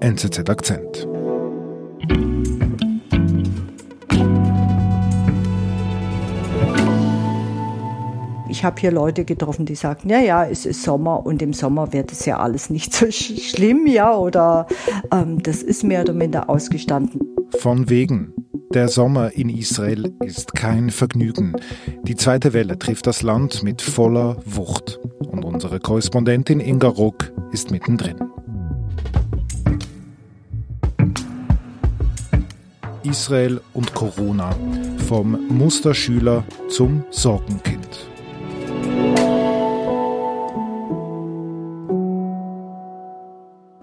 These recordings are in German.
NZZ Akzent. Ich habe hier Leute getroffen, die sagten, ja, ja, es ist Sommer und im Sommer wird es ja alles nicht so sch schlimm, ja, oder ähm, das ist mehr oder minder ausgestanden. Von wegen. Der Sommer in Israel ist kein Vergnügen. Die zweite Welle trifft das Land mit voller Wucht. Und unsere Korrespondentin Inga Ruck ist mittendrin. Israel und Corona. Vom Musterschüler zum Sorgenkind.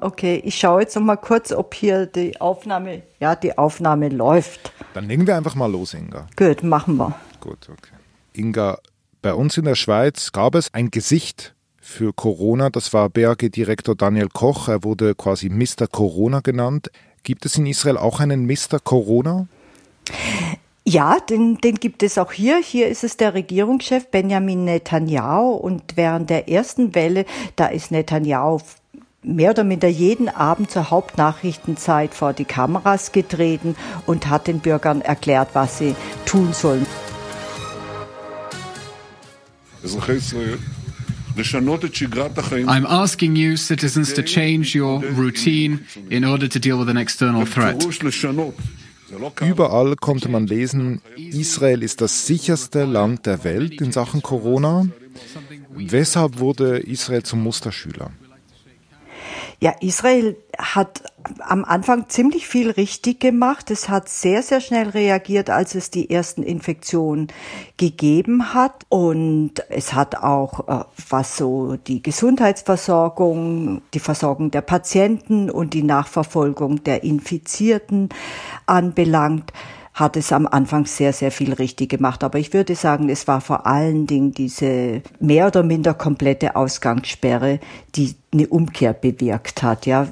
Okay, ich schaue jetzt noch mal kurz, ob hier die Aufnahme, ja, die Aufnahme läuft. Dann legen wir einfach mal los, Inga. Gut, machen wir. Gut, okay. Inga, bei uns in der Schweiz gab es ein Gesicht für Corona. Das war BAG-Direktor Daniel Koch. Er wurde quasi Mr. Corona genannt. Gibt es in Israel auch einen Mr. Corona? Ja, den, den gibt es auch hier. Hier ist es der Regierungschef Benjamin Netanyahu und während der ersten Welle, da ist Netanyahu mehr oder minder jeden Abend zur Hauptnachrichtenzeit vor die Kameras getreten und hat den Bürgern erklärt, was sie tun sollen. I'm asking you, citizens, to change your routine in order to deal with an external threat. Überall konnte man lesen, Israel ist das sicherste Land der Welt in Sachen Corona. Weshalb wurde Israel zum Musterschüler? Ja, Israel hat am Anfang ziemlich viel richtig gemacht. Es hat sehr, sehr schnell reagiert, als es die ersten Infektionen gegeben hat. Und es hat auch, äh, was so die Gesundheitsversorgung, die Versorgung der Patienten und die Nachverfolgung der Infizierten anbelangt, hat es am Anfang sehr, sehr viel richtig gemacht. Aber ich würde sagen, es war vor allen Dingen diese mehr oder minder komplette Ausgangssperre, die eine Umkehr bewirkt hat, ja.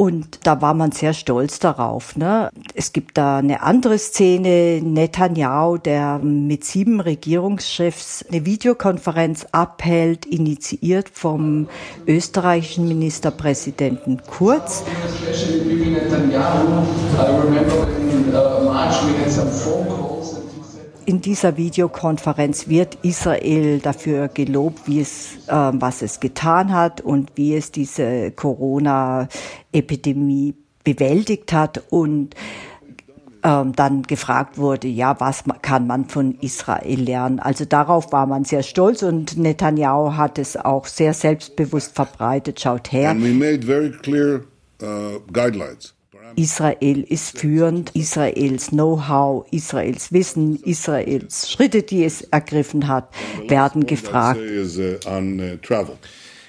Und da war man sehr stolz darauf. Ne? Es gibt da eine andere Szene, Netanyahu, der mit sieben Regierungschefs eine Videokonferenz abhält, initiiert vom österreichischen Ministerpräsidenten Kurz. In dieser Videokonferenz wird Israel dafür gelobt, wie es, äh, was es getan hat und wie es diese Corona-Epidemie bewältigt hat und ähm, dann gefragt wurde, ja, was kann man von Israel lernen? Also darauf war man sehr stolz und Netanyahu hat es auch sehr selbstbewusst verbreitet. Schaut her. And we made very clear uh, guidelines. Israel ist führend, Israels Know-how, Israels Wissen, Israels Schritte, die es ergriffen hat, werden gefragt.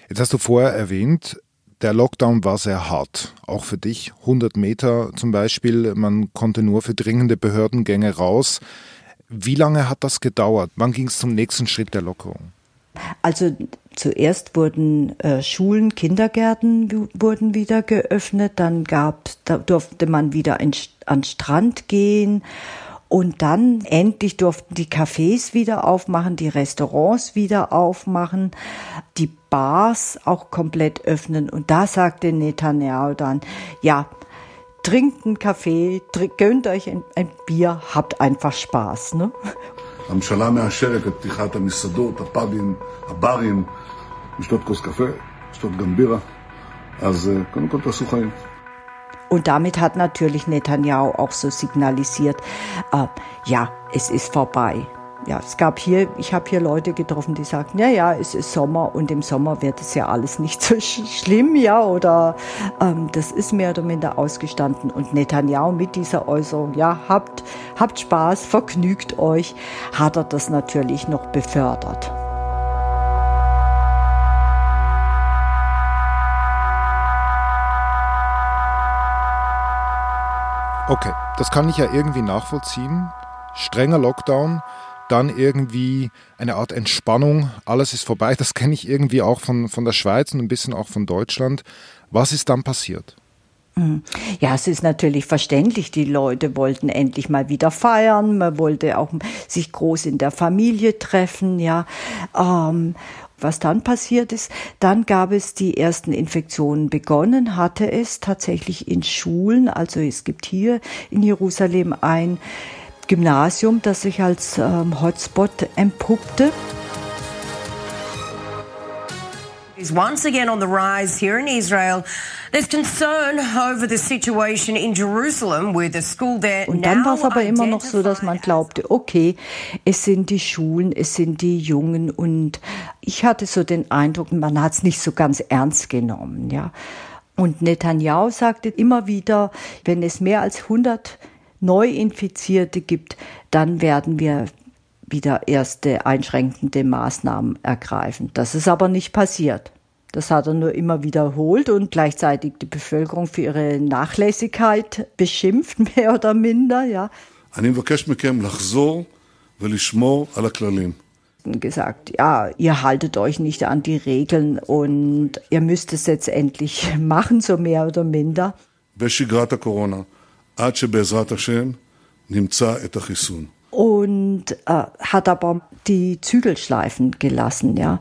Jetzt hast du vorher erwähnt, der Lockdown war sehr hart, auch für dich. 100 Meter zum Beispiel, man konnte nur für dringende Behördengänge raus. Wie lange hat das gedauert? Wann ging es zum nächsten Schritt der Lockerung? Also zuerst wurden äh, Schulen, Kindergärten wurden wieder geöffnet, dann gab, da durfte man wieder in, an Strand gehen und dann endlich durften die Cafés wieder aufmachen, die Restaurants wieder aufmachen, die Bars auch komplett öffnen. Und da sagte Netanyahu dann, ja, trinkt einen Kaffee, gönnt euch ein, ein Bier, habt einfach Spaß. Ne? הממשלה מאשרת את פתיחת המסעדות, הפאבים, הברים, לשתות כוס קפה, לשתות גם בירה. אז קודם כל תעשו חיים. Und damit hat natürlich Netanyahu auch so signalisiert, äh, ja, es ist vorbei ja, es gab hier, ich habe hier Leute getroffen, die sagten, ja, ja, es ist Sommer und im Sommer wird es ja alles nicht so sch schlimm, ja, oder ähm, das ist mehr oder minder ausgestanden. Und Netanyahu mit dieser Äußerung, ja, habt, habt Spaß, vergnügt euch, hat er das natürlich noch befördert. Okay, das kann ich ja irgendwie nachvollziehen. Strenger Lockdown, dann irgendwie eine Art Entspannung, alles ist vorbei. Das kenne ich irgendwie auch von, von der Schweiz und ein bisschen auch von Deutschland. Was ist dann passiert? Mhm. Ja, es ist natürlich verständlich. Die Leute wollten endlich mal wieder feiern. Man wollte auch sich groß in der Familie treffen, ja. Ähm, Was dann passiert ist, dann gab es die ersten Infektionen begonnen, hatte es tatsächlich in Schulen, also es gibt hier in Jerusalem ein Gymnasium, das sich als ähm, Hotspot empuppte. is once again on the rise here in Israel. There's concern over the situation in Jerusalem with the school there. Und dann war es aber immer noch so, dass man glaubte, okay, es sind die Schulen, es sind die Jungen und ich hatte so den Eindruck, man hat es nicht so ganz ernst genommen, ja. Und Netanyahu sagte immer wieder, wenn es mehr als 100 Neuinfizierte gibt, dann werden wir wieder erste einschränkende Maßnahmen ergreifen. Das ist aber nicht passiert. Das hat er nur immer wiederholt und gleichzeitig die Bevölkerung für ihre Nachlässigkeit beschimpft, mehr oder minder, ja. gesagt, ja, ihr haltet euch nicht an die Regeln und ihr müsst es jetzt endlich machen, so mehr oder minder. Und äh, hat aber die Zügel schleifen gelassen, ja.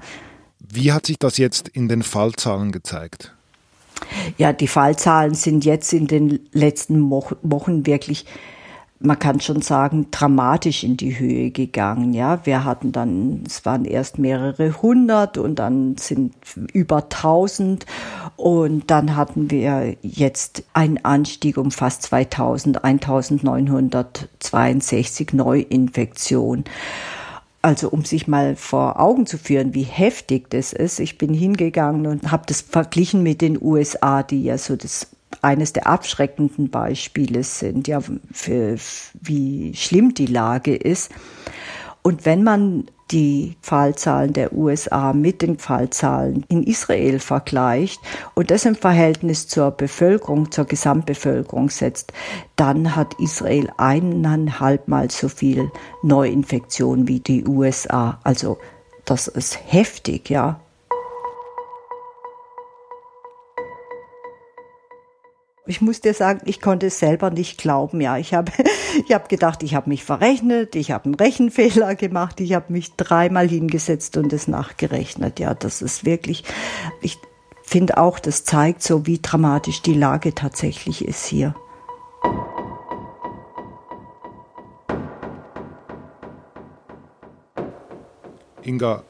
Wie hat sich das jetzt in den Fallzahlen gezeigt? Ja, die Fallzahlen sind jetzt in den letzten Wochen wirklich man kann schon sagen, dramatisch in die Höhe gegangen. Ja, wir hatten dann, es waren erst mehrere hundert und dann sind über tausend und dann hatten wir jetzt einen Anstieg um fast 2000, 1962 Neuinfektionen. Also um sich mal vor Augen zu führen, wie heftig das ist. Ich bin hingegangen und habe das verglichen mit den USA, die ja so das eines der abschreckenden Beispiele sind, ja, für wie schlimm die Lage ist. Und wenn man die Fallzahlen der USA mit den Fallzahlen in Israel vergleicht und das im Verhältnis zur Bevölkerung, zur Gesamtbevölkerung setzt, dann hat Israel eineinhalbmal so viel Neuinfektionen wie die USA. Also das ist heftig, ja. Ich muss dir sagen, ich konnte es selber nicht glauben. Ja, ich habe, ich habe gedacht, ich habe mich verrechnet, ich habe einen Rechenfehler gemacht, ich habe mich dreimal hingesetzt und es nachgerechnet. Ja, das ist wirklich, ich finde auch, das zeigt so, wie dramatisch die Lage tatsächlich ist hier. Inga,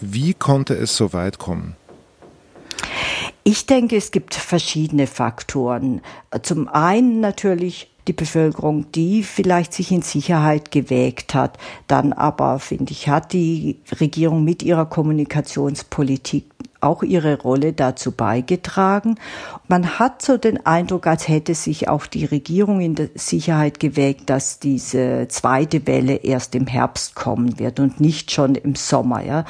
wie konnte es so weit kommen? Ich denke, es gibt verschiedene Faktoren. Zum einen natürlich die Bevölkerung, die vielleicht sich in Sicherheit gewägt hat. Dann aber, finde ich, hat die Regierung mit ihrer Kommunikationspolitik auch ihre Rolle dazu beigetragen. Man hat so den Eindruck, als hätte sich auch die Regierung in der Sicherheit gewägt, dass diese zweite Welle erst im Herbst kommen wird und nicht schon im Sommer, ja.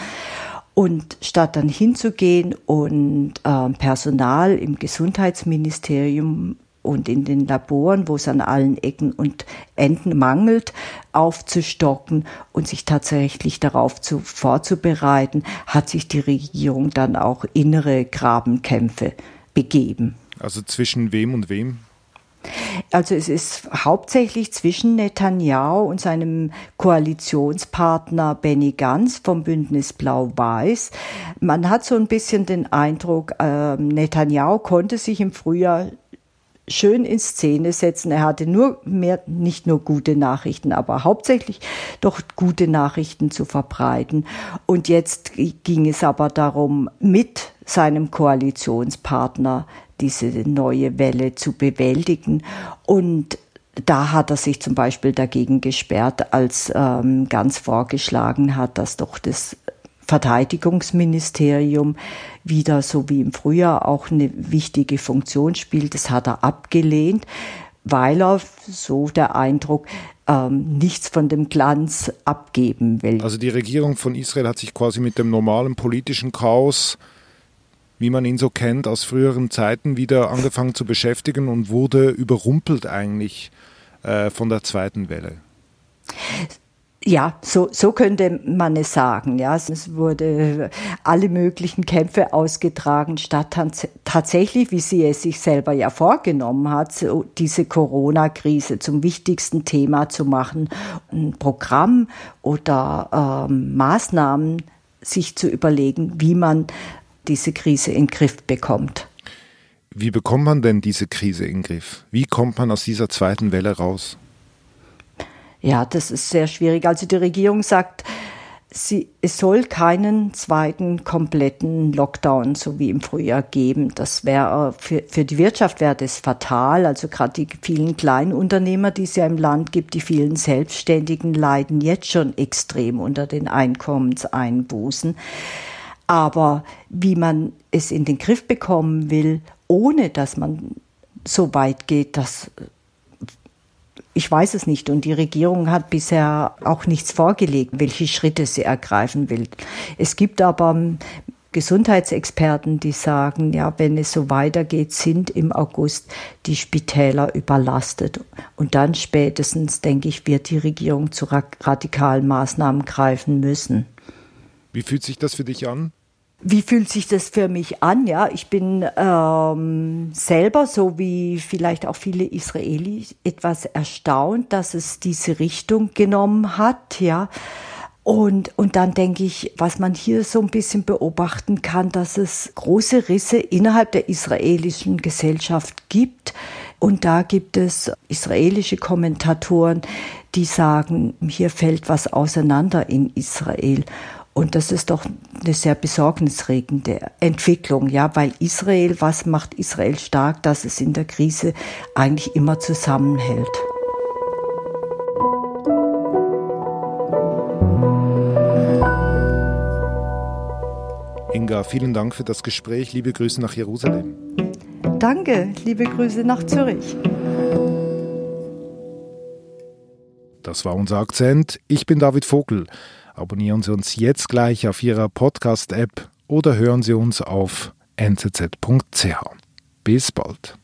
Und statt dann hinzugehen und äh, Personal im Gesundheitsministerium und in den Laboren, wo es an allen Ecken und Enden mangelt, aufzustocken und sich tatsächlich darauf zu, vorzubereiten, hat sich die Regierung dann auch innere Grabenkämpfe begeben. Also zwischen wem und wem? Also es ist hauptsächlich zwischen Netanyahu und seinem Koalitionspartner Benny Gantz vom Bündnis Blau-Weiß. Man hat so ein bisschen den Eindruck, äh, Netanyahu konnte sich im Frühjahr schön in Szene setzen. Er hatte nur mehr, nicht nur gute Nachrichten, aber hauptsächlich doch gute Nachrichten zu verbreiten. Und jetzt ging es aber darum, mit seinem Koalitionspartner diese neue Welle zu bewältigen. Und da hat er sich zum Beispiel dagegen gesperrt, als ähm, ganz vorgeschlagen hat, dass doch das Verteidigungsministerium wieder so wie im Frühjahr auch eine wichtige Funktion spielt. Das hat er abgelehnt, weil er, so der Eindruck, ähm, nichts von dem Glanz abgeben will. Also die Regierung von Israel hat sich quasi mit dem normalen politischen Chaos wie man ihn so kennt, aus früheren Zeiten wieder angefangen zu beschäftigen und wurde überrumpelt eigentlich äh, von der zweiten Welle. Ja, so, so könnte man es sagen. Ja, es wurde alle möglichen Kämpfe ausgetragen, statt tatsächlich, wie sie es sich selber ja vorgenommen hat, so diese Corona-Krise zum wichtigsten Thema zu machen, ein Programm oder ähm, Maßnahmen sich zu überlegen, wie man diese Krise in den Griff bekommt. Wie bekommt man denn diese Krise in den Griff? Wie kommt man aus dieser zweiten Welle raus? Ja, das ist sehr schwierig. Also die Regierung sagt, sie, es soll keinen zweiten kompletten Lockdown so wie im Frühjahr geben. Das wäre für, für die Wirtschaft wäre das fatal. Also gerade die vielen Kleinunternehmer, die es ja im Land gibt, die vielen Selbstständigen leiden jetzt schon extrem unter den Einkommenseinbußen. Aber wie man es in den Griff bekommen will, ohne dass man so weit geht, das ich weiß es nicht. Und die Regierung hat bisher auch nichts vorgelegt, welche Schritte sie ergreifen will. Es gibt aber Gesundheitsexperten, die sagen, ja, wenn es so weitergeht, sind im August die Spitäler überlastet. Und dann spätestens, denke ich, wird die Regierung zu radikalen Maßnahmen greifen müssen. Wie fühlt sich das für dich an? Wie fühlt sich das für mich an? Ja, ich bin ähm, selber, so wie vielleicht auch viele Israelis, etwas erstaunt, dass es diese Richtung genommen hat. Ja, und, und dann denke ich, was man hier so ein bisschen beobachten kann, dass es große Risse innerhalb der israelischen Gesellschaft gibt. Und da gibt es israelische Kommentatoren, die sagen, hier fällt was auseinander in Israel. Und das ist doch eine sehr besorgniserregende Entwicklung, ja, weil Israel, was macht Israel stark, dass es in der Krise eigentlich immer zusammenhält. Inga, vielen Dank für das Gespräch. Liebe Grüße nach Jerusalem. Danke, liebe Grüße nach Zürich. Das war unser Akzent. Ich bin David Vogel. Abonnieren Sie uns jetzt gleich auf Ihrer Podcast-App oder hören Sie uns auf nzz.ch. Bis bald.